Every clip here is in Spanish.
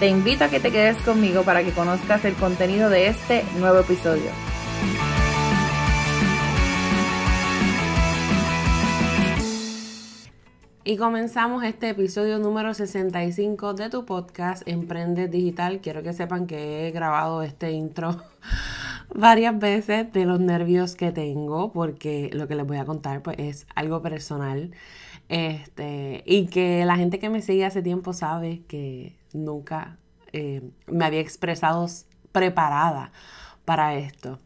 Te invito a que te quedes conmigo para que conozcas el contenido de este nuevo episodio. Y comenzamos este episodio número 65 de tu podcast Emprende Digital. Quiero que sepan que he grabado este intro varias veces de los nervios que tengo porque lo que les voy a contar pues es algo personal. Este, y que la gente que me sigue hace tiempo sabe que nunca eh, me había expresado preparada para esto.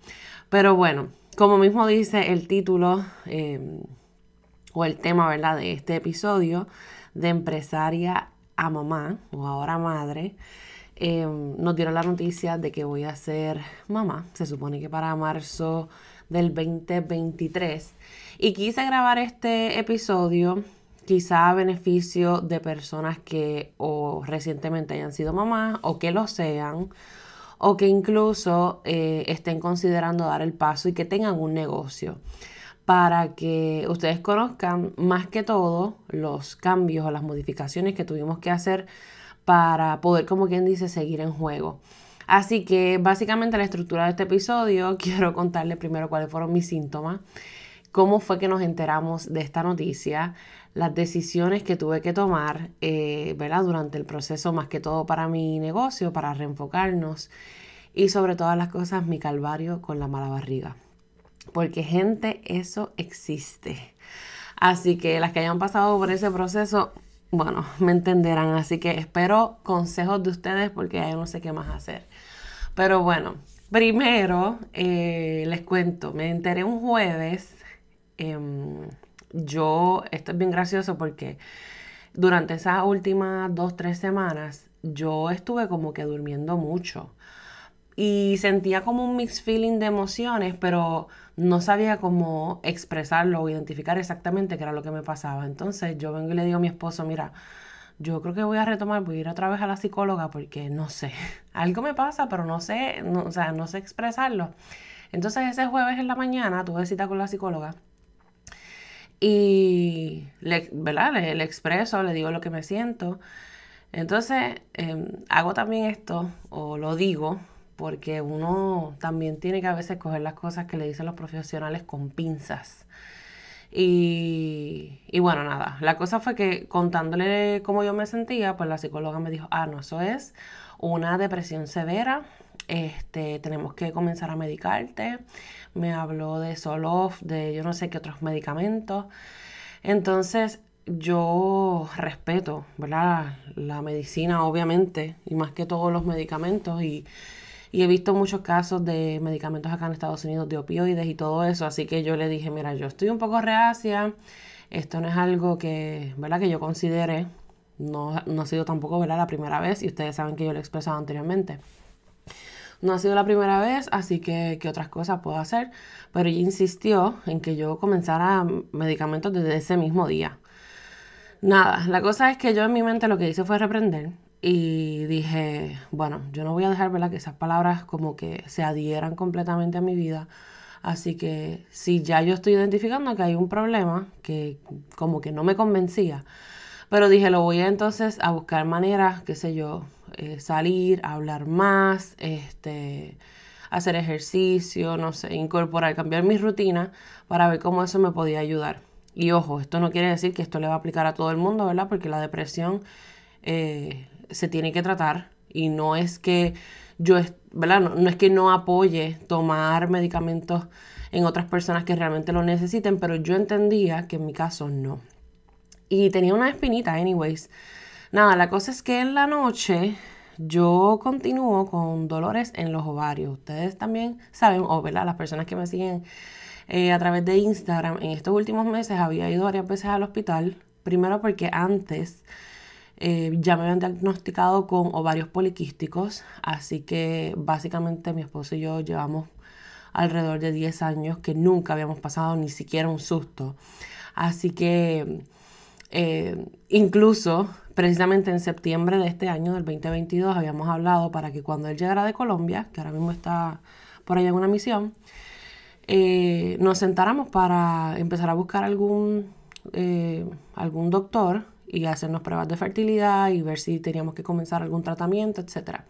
Pero bueno, como mismo dice el título, eh, o el tema, ¿verdad?, de este episodio de empresaria a mamá o ahora madre. Em, nos dieron la noticia de que voy a ser mamá, se supone que para marzo del 2023. Y quise grabar este episodio quizá a beneficio de personas que o recientemente hayan sido mamás o que lo sean o que incluso eh, estén considerando dar el paso y que tengan un negocio para que ustedes conozcan más que todo los cambios o las modificaciones que tuvimos que hacer para poder, como quien dice, seguir en juego. Así que básicamente la estructura de este episodio, quiero contarles primero cuáles fueron mis síntomas, cómo fue que nos enteramos de esta noticia, las decisiones que tuve que tomar eh, ¿verdad? durante el proceso, más que todo para mi negocio, para reenfocarnos y sobre todas las cosas mi calvario con la mala barriga. Porque gente, eso existe. Así que las que hayan pasado por ese proceso, bueno, me entenderán. Así que espero consejos de ustedes porque ya no sé qué más hacer. Pero bueno, primero eh, les cuento, me enteré un jueves. Em, yo, esto es bien gracioso porque durante esas últimas dos, tres semanas, yo estuve como que durmiendo mucho y sentía como un mixed feeling de emociones, pero no sabía cómo expresarlo o identificar exactamente qué era lo que me pasaba. Entonces yo vengo y le digo a mi esposo, mira, yo creo que voy a retomar, voy a ir otra vez a la psicóloga porque no sé, algo me pasa, pero no sé, o sea, no sé expresarlo. Entonces ese jueves en la mañana tuve cita con la psicóloga y le, ¿verdad? Le, expreso, le digo lo que me siento. Entonces em, hago también esto, o lo digo, porque uno también tiene que a veces coger las cosas que le dicen los profesionales con pinzas. Y, y, bueno, nada, la cosa fue que contándole cómo yo me sentía, pues la psicóloga me dijo, ah, no, eso es una depresión severa, este, tenemos que comenzar a medicarte. Me habló de Solof, de yo no sé qué otros medicamentos. Entonces, yo respeto, ¿verdad? La medicina, obviamente, y más que todos los medicamentos, y y he visto muchos casos de medicamentos acá en Estados Unidos de opioides y todo eso, así que yo le dije, mira, yo estoy un poco reacia, esto no es algo que, ¿verdad? que yo considere, no, no ha sido tampoco ¿verdad? la primera vez, y ustedes saben que yo lo he expresado anteriormente. No ha sido la primera vez, así que qué otras cosas puedo hacer, pero ella insistió en que yo comenzara medicamentos desde ese mismo día. Nada, la cosa es que yo en mi mente lo que hice fue reprender y dije, bueno, yo no voy a dejar ¿verdad? que esas palabras como que se adhieran completamente a mi vida. Así que si ya yo estoy identificando que hay un problema que como que no me convencía, pero dije, lo voy a entonces a buscar maneras, qué sé yo, eh, salir, hablar más, este, hacer ejercicio, no sé, incorporar, cambiar mi rutina para ver cómo eso me podía ayudar. Y ojo, esto no quiere decir que esto le va a aplicar a todo el mundo, ¿verdad? Porque la depresión eh, se tiene que tratar y no es que yo, ¿verdad? No, es que no apoye tomar medicamentos en otras personas que realmente lo necesiten, pero yo entendía que en mi caso no. Y tenía una espinita, anyways. Nada, la cosa es que en la noche yo continúo con dolores en los ovarios. Ustedes también saben, o. Las personas que me siguen eh, a través de Instagram, en estos últimos meses había ido varias veces al hospital. Primero porque antes Eh, ya me habían diagnosticado con ovarios poliquísticos, así que básicamente mi esposo y yo llevamos alrededor de 10 años que nunca habíamos pasado ni siquiera un susto. Así que eh, incluso precisamente en septiembre de este año, del 2022, habíamos hablado para que cuando él llegara de Colombia, que ahora mismo está por allá en una misión, eh, nos sentáramos para empezar a buscar algún, eh, algún doctor y hacernos pruebas de fertilidad y ver si teníamos que comenzar algún tratamiento, etc.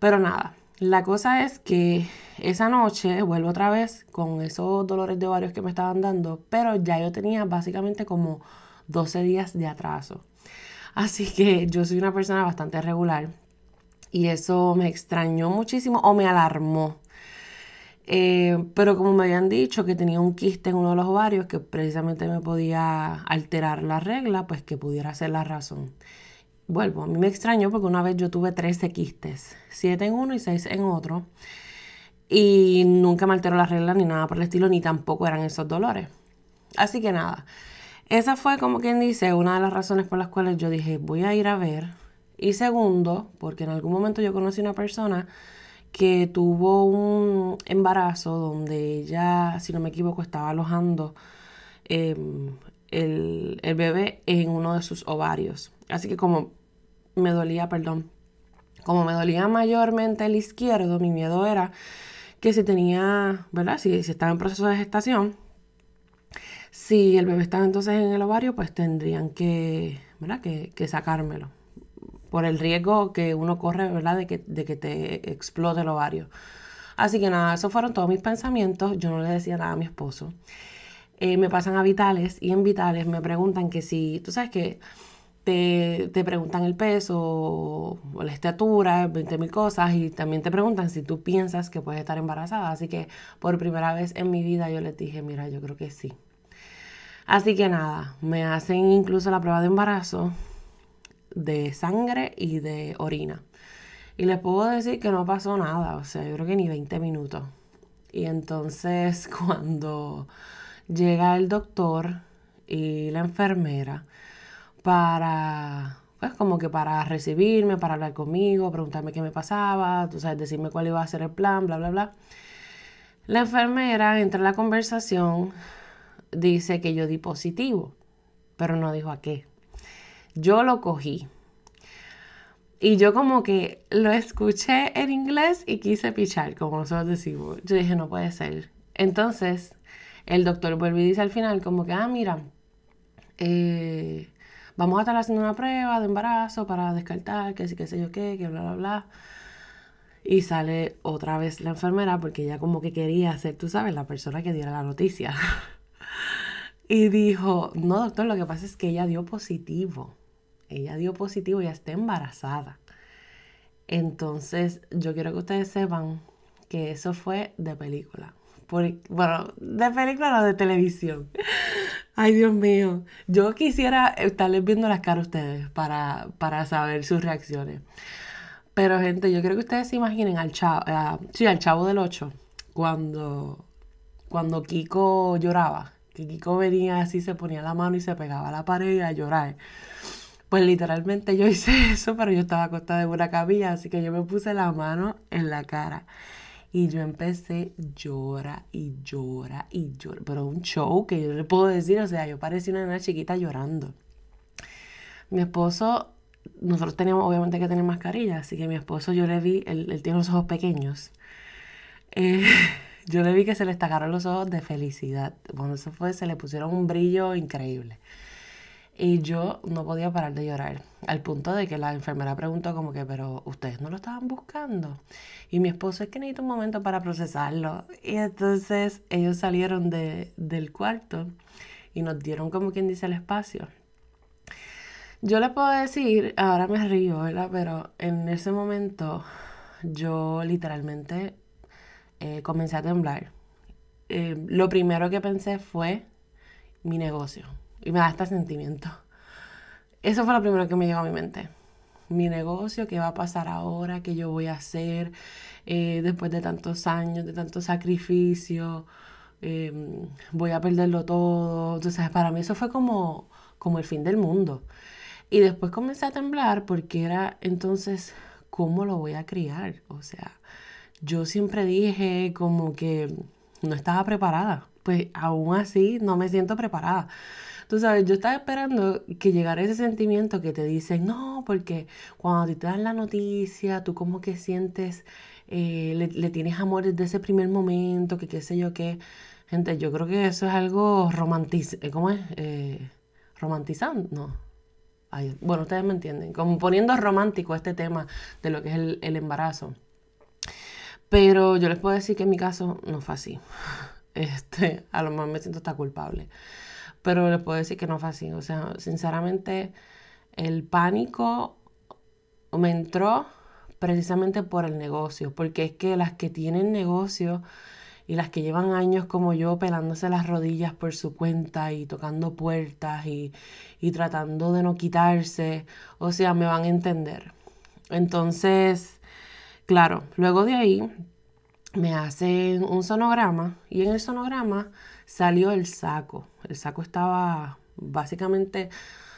Pero nada, la cosa es que esa noche vuelvo otra vez con esos dolores de ovarios que me estaban dando, pero ya yo tenía básicamente como 12 días de atraso. Así que yo soy una persona bastante regular y eso me extrañó muchísimo o me alarmó. Eh, pero como me habían dicho que tenía un quiste en uno de los ovarios que precisamente me podía alterar la regla, pues que pudiera ser la razón. Vuelvo, a mí me extrañó porque una vez yo tuve 13 quistes, 7 en uno y 6 en otro, y nunca me alteró la regla ni nada por el estilo, ni tampoco eran esos dolores. Así que nada, esa fue como quien dice una de las razones por las cuales yo dije voy a ir a ver. Y segundo, porque en algún momento yo conocí una persona que tuvo un embarazo donde ella, si no me equivoco, estaba alojando em, el, el bebé en uno de sus ovarios. Así que como me dolía, perdón, como me dolía mayormente el izquierdo, mi miedo era que si tenía, ¿verdad? Si, si estaba en proceso de gestación, si el bebé estaba entonces en el ovario, pues tendrían que, ¿verdad? Que, sacármelo. Por el riesgo que uno corre, ¿verdad? De que, de que te explote el ovario. Así que nada, esos fueron todos mis pensamientos. Yo no le decía nada a mi esposo. Eh, me pasan a vitales y en vitales me preguntan que si, tú sabes que te, te preguntan el peso o, la estatura, 20 mil cosas y también te preguntan si tú piensas que puedes estar embarazada. Así que por primera vez en mi vida yo les dije, mira, yo creo que sí. Así que nada, me hacen incluso la prueba de embarazo de sangre y de orina. Y les puedo decir que no pasó nada, o sea, yo creo que ni 20 minutos. Y entonces cuando llega el doctor y la enfermera para, pues como que para recibirme, para hablar conmigo, preguntarme qué me pasaba, tú sabes, decirme cuál iba a ser el plan, bla, bla, bla. La enfermera entra en la conversación dice que yo di positivo, pero no dijo a qué. Yo lo cogí. Y yo como que lo escuché en inglés y quise pichar, como nosotros decimos. Yo dije, no puede ser. Entonces, el doctor vuelve y dice al final como que, ah, mira, eh, vamos a estar haciendo una prueba de embarazo para descartar que sí, que sé yo qué, que bla, bla, bla. Y sale otra vez la enfermera porque ella como que quería ser, tú sabes, la persona que diera la noticia. Y dijo, no, doctor, lo que pasa es que ella dio positivo. Ella dio positivo y está embarazada. Entonces, yo quiero que ustedes sepan que eso fue de película. bueno, de película no, de televisión. Ay, Dios mío. Yo quisiera estarles viendo las caras a ustedes para, para saber sus reacciones. Pero, gente, yo creo que ustedes se imaginen al chavo, sí, al chavo del 8, cuando, cuando Kiko lloraba que Kiko venía así, se ponía la mano y se pegaba a la pared a llorar. Pues literalmente yo hice eso, pero yo estaba acostada en una camilla, así que yo me puse la mano en la cara. Y yo empecé llora y llora y llora. Pero un show que yo le puedo decir, o sea, yo parecía una nena chiquita llorando. Mi esposo, nosotros teníamos obviamente que tener mascarilla, así que mi esposo yo le vi, él, tiene los ojos pequeños. Eh, yo le vi que se le estacaron los ojos de felicidad. Bueno, eso fue, se le pusieron un brillo increíble. Y yo no podía parar de llorar, al punto de que la enfermera preguntó como que, pero ustedes no lo estaban buscando. Y mi esposo es que necesita un momento para procesarlo. Y entonces ellos salieron de, del cuarto y nos dieron como quien dice el espacio. Yo le puedo decir, ahora me río, ¿verdad? Pero en ese momento yo literalmente eh, comencé a temblar. Eh, lo primero que pensé fue mi negocio. Y me da este sentimiento. Eso fue lo primero que me llegó a mi mente. Mi negocio, qué va a pasar ahora, qué yo voy a hacer eh, después de tantos años, de tanto sacrificio. voy a perderlo todo. Entonces, para mí eso fue como, como el fin del mundo. Y después comencé a temblar porque era entonces, ¿cómo lo voy a criar? O sea, yo siempre dije como que no estaba preparada. Pues aún así no me siento preparada. Tú sabes, yo estaba esperando que llegara ese sentimiento que te dicen, no, porque cuando te dan la noticia, tú como que sientes, eh, le, tienes amor desde ese primer momento, que qué sé yo qué. Gente, yo creo que eso es algo romantiz... Eh, ¿Cómo es? Eh, romantizando, no. bueno, ustedes me entienden. Como poniendo romántico este tema de lo que es el, el embarazo. Pero yo les puedo decir que en mi caso no fue así. Este, a lo mejor me siento hasta culpable. Pero les puedo decir que no fue así. O sea, sinceramente, el pánico me entró precisamente por el negocio. Porque es que las que tienen negocio y las que llevan años como yo pelándose las rodillas por su cuenta y tocando puertas y, y tratando de no quitarse, o sea, me van a entender. Entonces, claro, luego de ahí me hacen un sonograma y en el sonograma salió el saco. El saco estaba básicamente,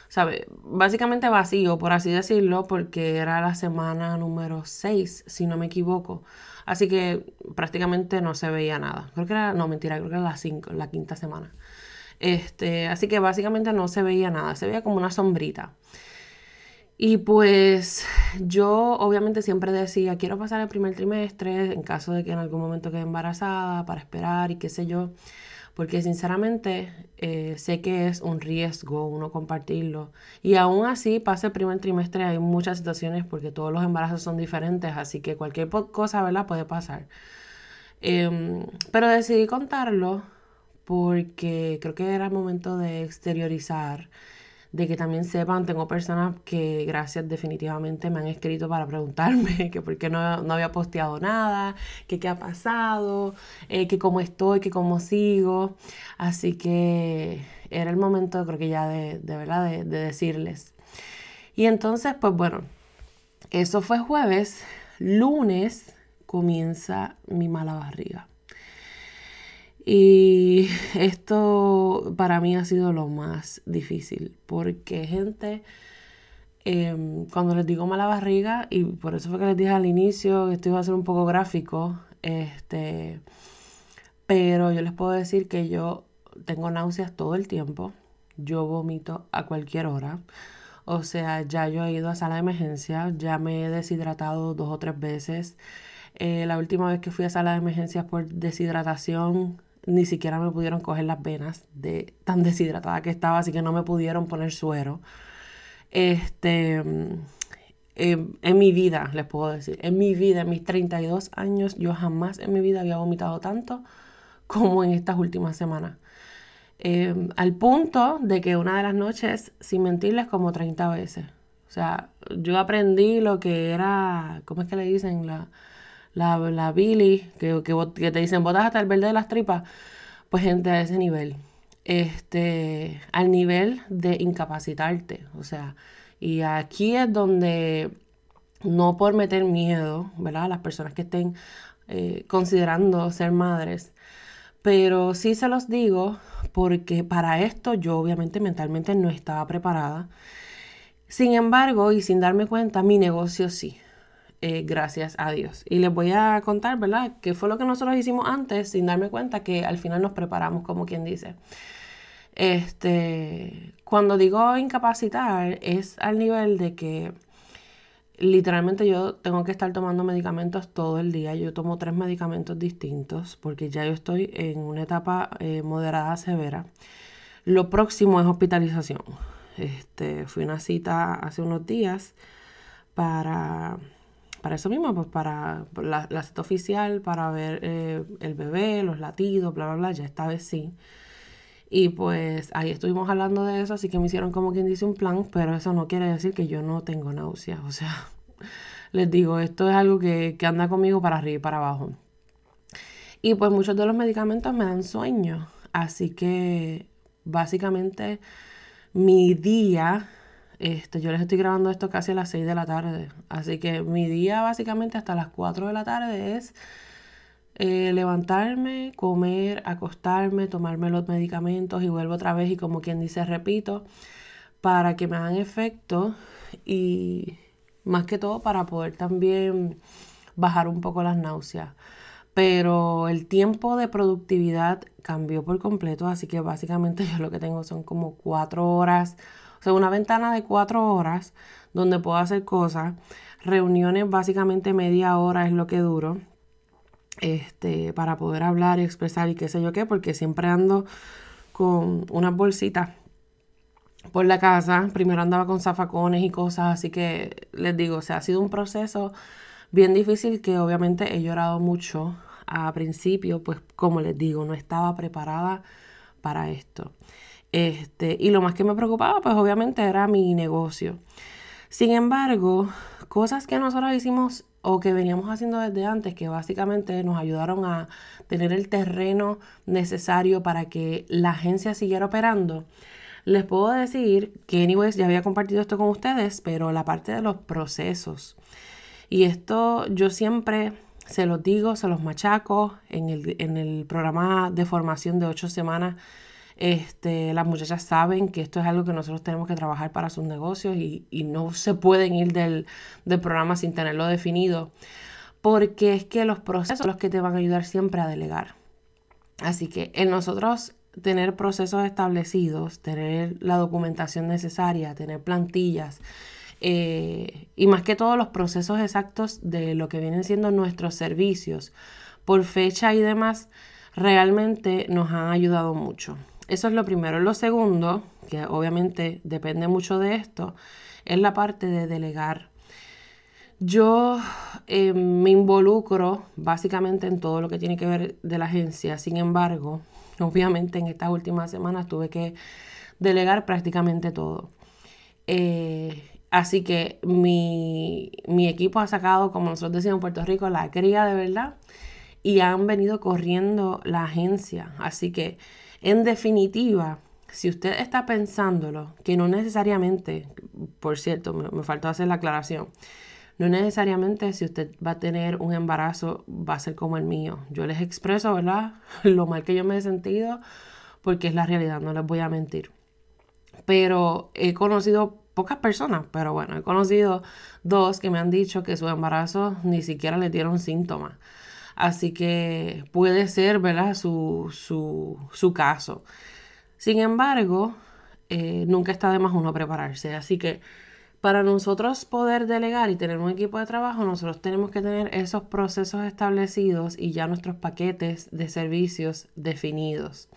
¿sabe? Básicamente vacío, por así decirlo, porque era la semana número 6, si no me equivoco. Así que prácticamente no se veía nada. Creo que era, no, mentira, creo que era la 5, la quinta semana. Este, así que básicamente no se veía nada, se veía como una sombrita. Y pues yo obviamente siempre decía, quiero pasar el primer trimestre en caso de que en algún momento quede embarazada para esperar y qué sé yo, porque sinceramente eh, sé que es un riesgo uno compartirlo. Y aún así, pasa el primer trimestre, hay muchas situaciones porque todos los embarazos son diferentes, así que cualquier cosa, ¿verdad? Puede pasar. Em, pero decidí contarlo porque creo que era el momento de exteriorizar de que también sepan, tengo personas que gracias definitivamente me han escrito para preguntarme que por qué no, había posteado nada, que qué ha pasado, eh, que cómo estoy, que cómo sigo. Así que era el momento creo que ya de, de verdad de, de decirles. Y entonces, pues bueno, eso fue jueves, lunes comienza mi mala barriga. Y esto para mí ha sido lo más difícil, porque gente, em, cuando les digo mala barriga, y por eso fue que les dije al inicio que esto iba a ser un poco gráfico, este, pero yo les puedo decir que yo tengo náuseas todo el tiempo, yo vomito a cualquier hora, o sea, ya yo he ido a sala de emergencia, ya me he deshidratado dos o tres veces. Eh, la última vez que fui a sala de emergencias por deshidratación, ni siquiera me pudieron coger las venas de tan deshidratada que estaba, así que no me pudieron poner suero. Este, em, en mi vida, les puedo decir, en mi vida, en mis 32 años, yo jamás en mi vida había vomitado tanto como en estas últimas semanas. Em, al punto de que una de las noches, sin mentirles, como 30 veces. O sea, yo aprendí lo que era, ¿cómo es que le dicen? La, la, la Billy, que, que, te dicen botas hasta el verde de las tripas, pues gente a ese nivel. Este, al nivel de incapacitarte. O sea, y aquí es donde no por meter miedo, ¿verdad? A las personas que estén eh, considerando ser madres. Pero sí se los digo porque para esto yo obviamente mentalmente no estaba preparada. Sin embargo, y sin darme cuenta, mi negocio sí. Eh, gracias a Dios. Y les voy a contar, ¿verdad?, qué fue lo que nosotros hicimos antes sin darme cuenta que al final nos preparamos, como quien dice. Este, cuando digo incapacitar, es al nivel de que literalmente yo tengo que estar tomando medicamentos todo el día. Yo tomo tres medicamentos distintos porque ya yo estoy en una etapa eh, moderada severa. Lo próximo es hospitalización. Este, fui a una cita hace unos días para para eso mismo, pues para la, cita oficial, para ver eh, el bebé, los latidos, bla, bla, bla, ya esta vez sí. Y pues ahí estuvimos hablando de eso, así que me hicieron como quien dice un plan, pero eso no quiere decir que yo no tengo náuseas. O sea, les digo, esto es algo que, que anda conmigo para arriba y para abajo. Y pues muchos de los medicamentos me dan sueño, así que básicamente mi día este, yo les estoy grabando esto casi a las 6 de la tarde. Así que mi día básicamente hasta las 4 de la tarde es eh, levantarme, comer, acostarme, tomarme los medicamentos y vuelvo otra vez y como quien dice repito. para que me hagan efecto y más que todo para poder también bajar un poco las náuseas. Pero el tiempo de productividad cambió por completo, así que básicamente yo lo que tengo son como cuatro horas, o sea, una ventana de cuatro horas donde puedo hacer cosas. Reuniones básicamente media hora es lo que duro. Este, para poder hablar y expresar y qué sé yo qué, porque siempre ando con unas bolsitas por la casa. Primero andaba con zafacones y cosas, así que les digo, o sea, ha sido un proceso bien difícil que obviamente he llorado mucho a principio, pues como les digo, no estaba preparada para esto. Este, y lo más que me preocupaba, pues obviamente era mi negocio. Sin embargo, cosas que nosotros hicimos o que veníamos haciendo desde antes, que básicamente nos ayudaron a tener el terreno necesario para que la agencia siguiera operando, les puedo decir que, anyways, ya había compartido esto con ustedes, pero la parte de los procesos. Y esto yo siempre se los digo, se los machaco en el, en el programa de formación de ocho semanas. Este, las muchachas saben que esto es algo que nosotros tenemos que trabajar para sus negocios y, no se pueden ir del, del, programa sin tenerlo definido, porque es que los procesos son los que te van a ayudar siempre a delegar. Así que en nosotros tener procesos establecidos, tener la documentación necesaria, tener plantillas eh, y más que todo los procesos exactos de lo que vienen siendo nuestros servicios por fecha y demás, realmente nos han ayudado mucho. Eso es lo primero. Lo segundo, que obviamente depende mucho de esto, es la parte de delegar. Yo eh, me involucro básicamente en todo lo que tiene que ver de la agencia, sin embargo, Obviamente en estas últimas semanas tuve que delegar prácticamente todo. Eh, así que mi, equipo ha sacado, como nosotros decimos en Puerto Rico, la cría de verdad y han venido corriendo la agencia. Así que, en definitiva, si usted está pensándolo, que no necesariamente, por cierto, me, me faltó hacer la aclaración, no necesariamente si usted va a tener un embarazo va a ser como el mío. Yo les expreso, ¿verdad? Lo mal que yo me he sentido porque es la realidad, no les voy a mentir. Pero he conocido pocas personas, pero bueno, he conocido dos que me han dicho que su embarazo ni siquiera le dieron síntomas. Así que puede ser, ¿verdad? Su, su, caso. Sin embargo, eh, nunca está de más uno prepararse. Así que para nosotros poder delegar y tener un equipo de trabajo, nosotros tenemos que tener esos procesos establecidos y ya nuestros paquetes de servicios definidos.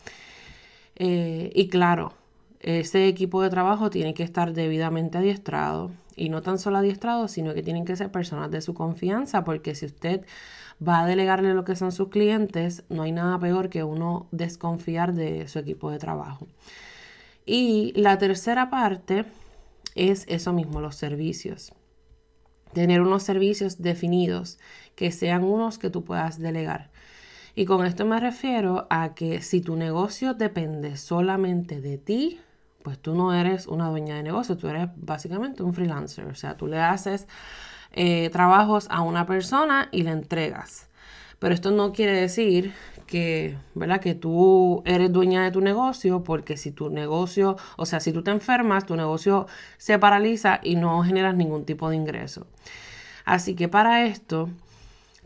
Eh, y claro, ese equipo de trabajo tiene que estar debidamente adiestrado y no tan solo adiestrado, sino que tienen que ser personas de su confianza, porque si usted va a delegarle lo que son sus clientes, no hay nada peor que uno desconfiar de su equipo de trabajo. Y la tercera parte es eso mismo, los servicios. Tener unos servicios definidos, que sean unos que tú puedas delegar. Y con esto me refiero a que si tu negocio depende solamente de ti, pues tú no eres una dueña de negocio, tú eres básicamente un freelancer. O sea, tú le haces eh, trabajos a una persona y le entregas. Pero esto no quiere decir que, ¿verdad? Que tú eres dueña de tu negocio, porque si tu negocio, o sea, si tú te enfermas, tu negocio se paraliza y no generas ningún tipo de ingreso. Así que para esto,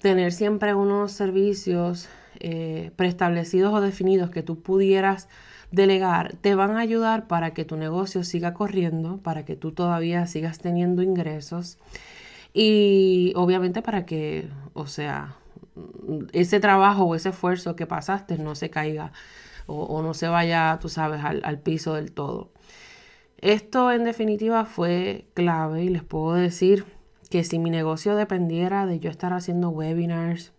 tener siempre unos servicios eh, preestablecidos o definidos que tú pudieras delegar te van a ayudar para que tu negocio siga corriendo, para que tú todavía sigas teniendo ingresos y obviamente para que, o sea, ese trabajo o ese esfuerzo que pasaste no se caiga o, no se vaya, tú sabes, al, al, piso del todo. Esto en definitiva fue clave y les puedo decir que si mi negocio dependiera de yo estar haciendo webinars,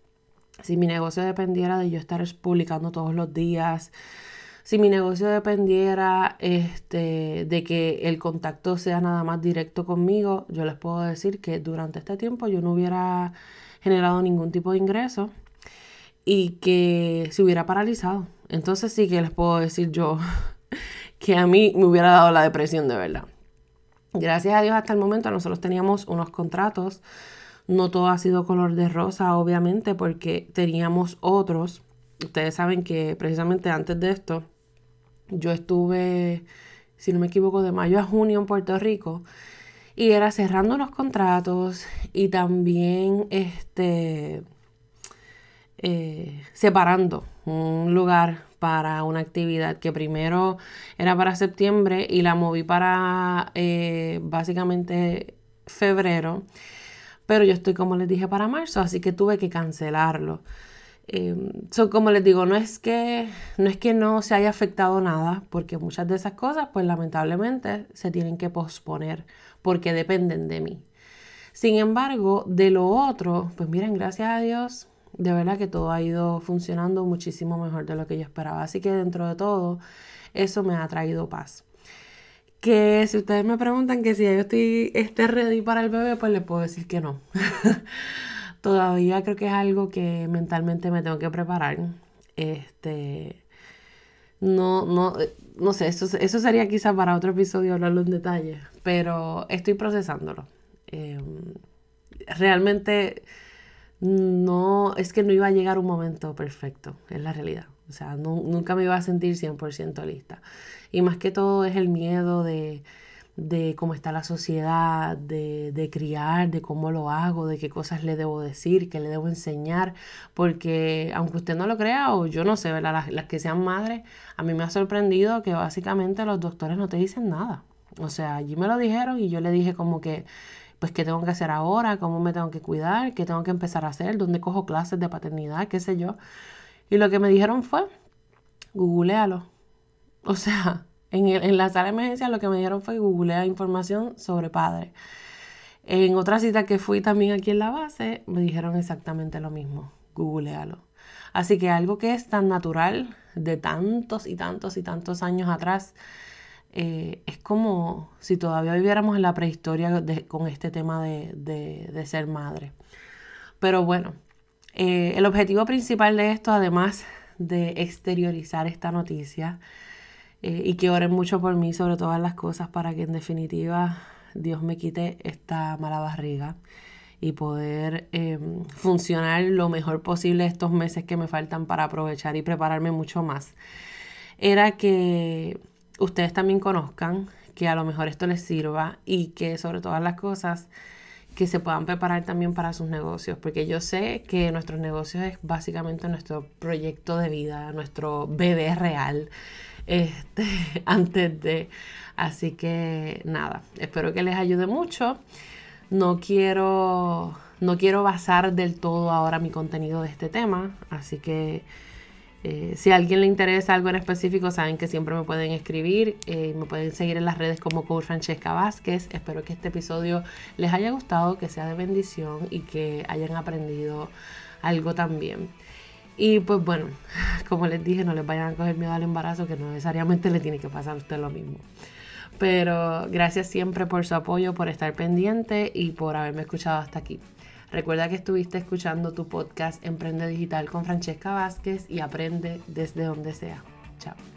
si mi negocio dependiera de yo estar publicando todos los días, si mi negocio dependiera este, de que el contacto sea nada más directo conmigo, yo les puedo decir que durante este tiempo yo no hubiera generado ningún tipo de ingreso y que se hubiera paralizado. Entonces sí que les puedo decir yo que a mí me hubiera dado la depresión de verdad. Gracias a Dios hasta el momento nosotros teníamos unos contratos. No todo ha sido color de rosa, obviamente, porque teníamos otros. Ustedes saben que precisamente antes de esto yo estuve si no me equivoco, de mayo a junio en Puerto Rico. Y era cerrando unos contratos y también este, eh, separando un lugar para una actividad que primero era para septiembre y la moví para eh, básicamente febrero. Pero yo estoy, como les dije, para marzo, así que tuve que cancelarlo. Eh, como les digo, no es, que, no es que no se haya afectado nada, porque muchas de esas cosas, pues lamentablemente, se tienen que posponer porque dependen de mí. Sin embargo, de lo otro, pues miren, gracias a Dios, de verdad que todo ha ido funcionando muchísimo mejor de lo que yo esperaba. Así que dentro de todo, eso me ha traído paz. Que si ustedes me preguntan que si yo estoy esté ready para el bebé, pues les puedo decir que no. Todavía creo que es algo que mentalmente me tengo que preparar. Este, no, no, no sé, eso, eso sería quizás para otro episodio hablarlo en detalle, pero estoy procesándolo. Em, realmente no, es que no iba a llegar un momento perfecto, es la realidad. O sea, nunca me iba a sentir 100% lista. Y más que todo es el miedo de, de cómo está la sociedad, de, de, criar, de cómo lo hago, de qué cosas le debo decir, qué le debo enseñar, porque aunque usted no lo crea o yo no sé, ¿verdad? Las, las, que sean madres, a mí me ha sorprendido que básicamente los doctores no te dicen nada. O sea, allí me lo dijeron y yo le dije como que, pues, qué tengo que hacer ahora, cómo me tengo que cuidar, qué tengo que empezar a hacer, dónde cojo clases de paternidad, qué sé yo. Y lo que me dijeron fue, googlealo. O sea, en, la sala de emergencia lo que me dieron fue googlear información sobre padre. En otra cita que fui también aquí en la base, me dijeron exactamente lo mismo, googlealo. Así que algo que es tan natural de tantos y tantos y tantos años atrás, eh, es como si todavía viviéramos en la prehistoria con este tema de, ser madre. Pero bueno, eh, el objetivo principal de esto, además de exteriorizar esta noticia, eh, y que oren mucho por mí sobre todas las cosas para que en definitiva Dios me quite esta mala barriga y poder em, funcionar lo mejor posible estos meses que me faltan para aprovechar y prepararme mucho más. Era que ustedes también conozcan que a lo mejor esto les sirva y que sobre todas las cosas que se puedan preparar también para sus negocios, porque yo sé que nuestros negocios es básicamente nuestro proyecto de vida, nuestro bebé real este, antes de. Así que nada, espero que les ayude mucho. No quiero, no quiero basar del todo ahora mi contenido de este tema, así que eh, si a alguien le interesa algo en específico, saben que siempre me pueden escribir, eh, me pueden seguir en las redes como Coach Francesca Vázquez. Espero que este episodio les haya gustado, que sea de bendición y que hayan aprendido algo también. Y pues bueno, como les dije, no les vayan a coger miedo al embarazo, que no necesariamente le tiene que pasar a usted lo mismo. Pero gracias siempre por su apoyo, por estar pendiente y por haberme escuchado hasta aquí. Recuerda que estuviste escuchando tu podcast Emprende Digital con Francesca Vázquez y aprende desde donde sea. Chao.